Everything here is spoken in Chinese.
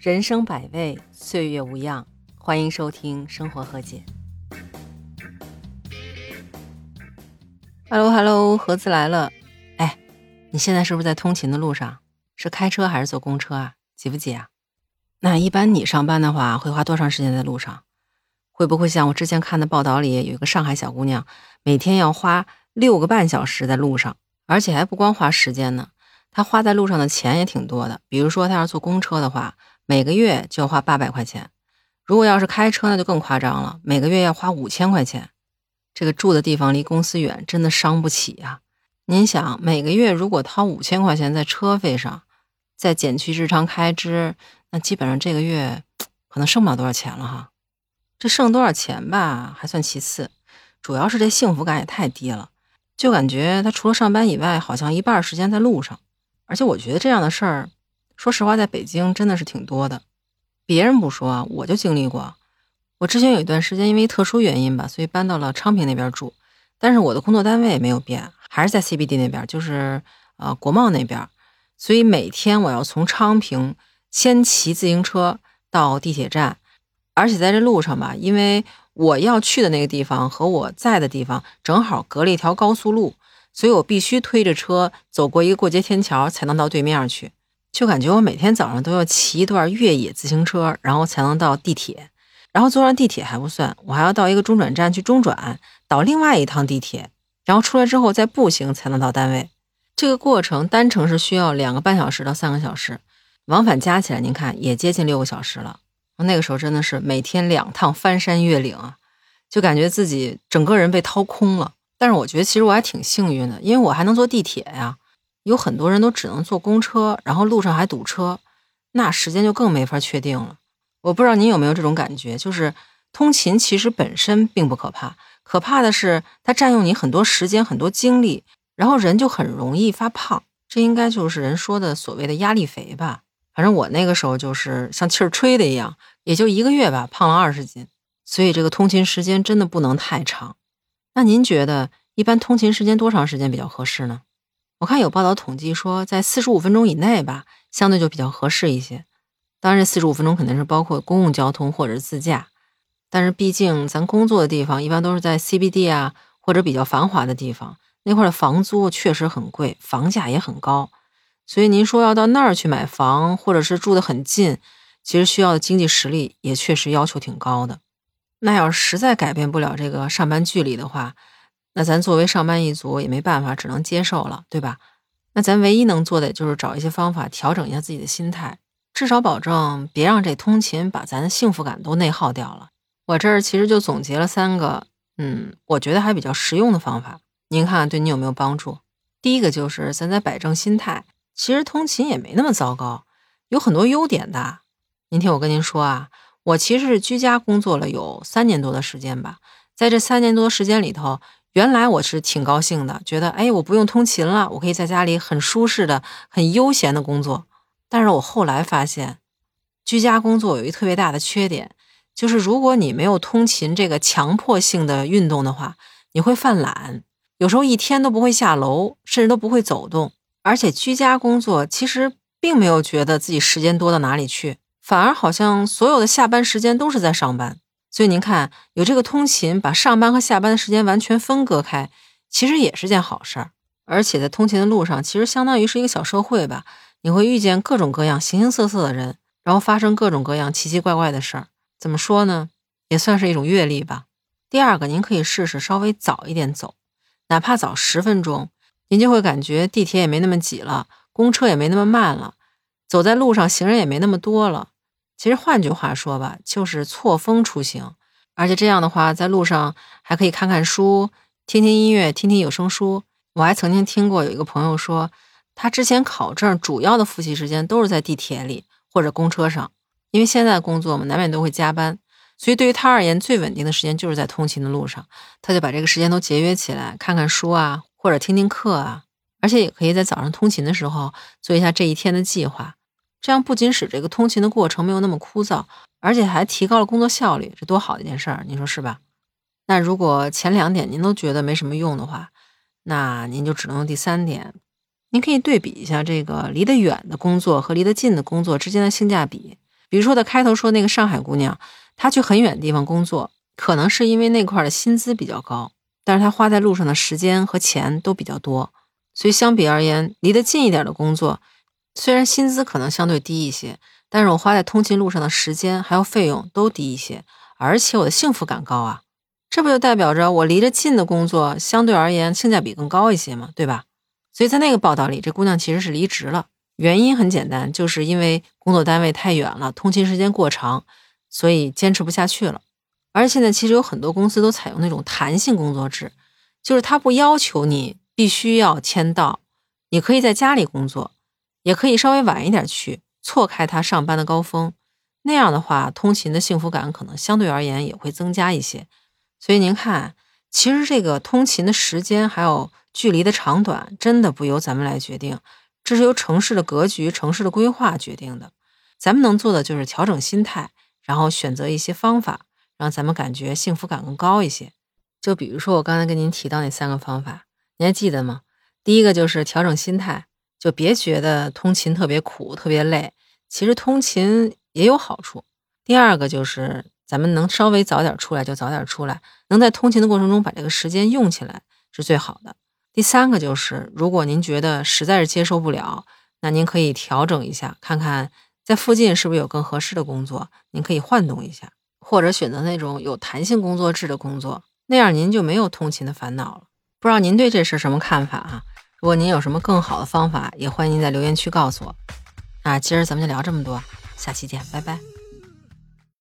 人生百味，岁月无恙。欢迎收听《生活和解》。Hello，Hello，盒子来了。哎，你现在是不是在通勤的路上？是开车还是坐公车啊？挤不挤啊？那一般你上班的话，会花多长时间在路上？会不会像我之前看的报道里，有一个上海小姑娘，每天要花六个半小时在路上，而且还不光花时间呢，她花在路上的钱也挺多的。比如说，她要坐公车的话，每个月就要花八百块钱；如果要是开车，那就更夸张了，每个月要花五千块钱。这个住的地方离公司远，真的伤不起呀。您想，每个月如果掏五千块钱在车费上，再减去日常开支，那基本上这个月可能剩不了多少钱了哈。这剩多少钱吧，还算其次，主要是这幸福感也太低了，就感觉他除了上班以外，好像一半时间在路上。而且我觉得这样的事儿，说实话，在北京真的是挺多的。别人不说，我就经历过。我之前有一段时间因为特殊原因吧，所以搬到了昌平那边住，但是我的工作单位没有变，还是在 CBD 那边，就是呃国贸那边。所以每天我要从昌平先骑自行车到地铁站，而且在这路上吧，因为我要去的那个地方和我在的地方正好隔了一条高速路，所以我必须推着车走过一个过街天桥才能到对面去。就感觉我每天早上都要骑一段越野自行车，然后才能到地铁。然后坐上地铁还不算，我还要到一个中转站去中转，倒另外一趟地铁，然后出来之后再步行才能到单位。这个过程单程是需要两个半小时到三个小时，往返加起来，您看也接近六个小时了。那个时候真的是每天两趟翻山越岭啊，就感觉自己整个人被掏空了。但是我觉得其实我还挺幸运的，因为我还能坐地铁呀。有很多人都只能坐公车，然后路上还堵车，那时间就更没法确定了。我不知道您有没有这种感觉，就是通勤其实本身并不可怕，可怕的是它占用你很多时间、很多精力。然后人就很容易发胖，这应该就是人说的所谓的压力肥吧。反正我那个时候就是像气儿吹的一样，也就一个月吧，胖了二十斤。所以这个通勤时间真的不能太长。那您觉得一般通勤时间多长时间比较合适呢？我看有报道统计说，在四十五分钟以内吧，相对就比较合适一些。当然，这四十五分钟肯定是包括公共交通或者自驾。但是毕竟咱工作的地方一般都是在 CBD 啊，或者比较繁华的地方。那块的房租确实很贵，房价也很高，所以您说要到那儿去买房，或者是住得很近，其实需要的经济实力也确实要求挺高的。那要是实在改变不了这个上班距离的话，那咱作为上班一族也没办法，只能接受了，对吧？那咱唯一能做的就是找一些方法调整一下自己的心态，至少保证别让这通勤把咱的幸福感都内耗掉了。我这儿其实就总结了三个，嗯，我觉得还比较实用的方法。您看对你有没有帮助？第一个就是咱在摆正心态，其实通勤也没那么糟糕，有很多优点的。您听我跟您说啊，我其实是居家工作了有三年多的时间吧，在这三年多时间里头，原来我是挺高兴的，觉得哎，我不用通勤了，我可以在家里很舒适的、很悠闲的工作。但是我后来发现，居家工作有一特别大的缺点，就是如果你没有通勤这个强迫性的运动的话，你会犯懒。有时候一天都不会下楼，甚至都不会走动，而且居家工作其实并没有觉得自己时间多到哪里去，反而好像所有的下班时间都是在上班。所以您看，有这个通勤，把上班和下班的时间完全分割开，其实也是件好事儿。而且在通勤的路上，其实相当于是一个小社会吧，你会遇见各种各样、形形色色的人，然后发生各种各样奇奇怪怪的事儿。怎么说呢？也算是一种阅历吧。第二个，您可以试试稍微早一点走。哪怕早十分钟，您就会感觉地铁也没那么挤了，公车也没那么慢了，走在路上行人也没那么多了。其实换句话说吧，就是错峰出行。而且这样的话，在路上还可以看看书、听听音乐、听听有声书。我还曾经听过有一个朋友说，他之前考证主要的复习时间都是在地铁里或者公车上，因为现在工作嘛，难免都会加班。所以对于他而言，最稳定的时间就是在通勤的路上，他就把这个时间都节约起来，看看书啊，或者听听课啊，而且也可以在早上通勤的时候做一下这一天的计划，这样不仅使这个通勤的过程没有那么枯燥，而且还提高了工作效率，这多好的一件事儿，你说是吧？那如果前两点您都觉得没什么用的话，那您就只能用第三点，您可以对比一下这个离得远的工作和离得近的工作之间的性价比。比如说的开头说那个上海姑娘，她去很远的地方工作，可能是因为那块的薪资比较高，但是她花在路上的时间和钱都比较多，所以相比而言，离得近一点的工作，虽然薪资可能相对低一些，但是我花在通勤路上的时间还有费用都低一些，而且我的幸福感高啊，这不就代表着我离着近的工作相对而言性价比更高一些吗？对吧？所以在那个报道里，这姑娘其实是离职了。原因很简单，就是因为工作单位太远了，通勤时间过长，所以坚持不下去了。而现在其实有很多公司都采用那种弹性工作制，就是他不要求你必须要签到，你可以在家里工作，也可以稍微晚一点去，错开他上班的高峰。那样的话，通勤的幸福感可能相对而言也会增加一些。所以您看，其实这个通勤的时间还有距离的长短，真的不由咱们来决定。这是由城市的格局、城市的规划决定的。咱们能做的就是调整心态，然后选择一些方法，让咱们感觉幸福感更高一些。就比如说我刚才跟您提到那三个方法，您还记得吗？第一个就是调整心态，就别觉得通勤特别苦、特别累，其实通勤也有好处。第二个就是咱们能稍微早点出来就早点出来，能在通勤的过程中把这个时间用起来是最好的。第三个就是，如果您觉得实在是接受不了，那您可以调整一下，看看在附近是不是有更合适的工作，您可以换动一下，或者选择那种有弹性工作制的工作，那样您就没有通勤的烦恼了。不知道您对这事什么看法啊？如果您有什么更好的方法，也欢迎您在留言区告诉我。那今儿咱们就聊这么多，下期见，拜拜。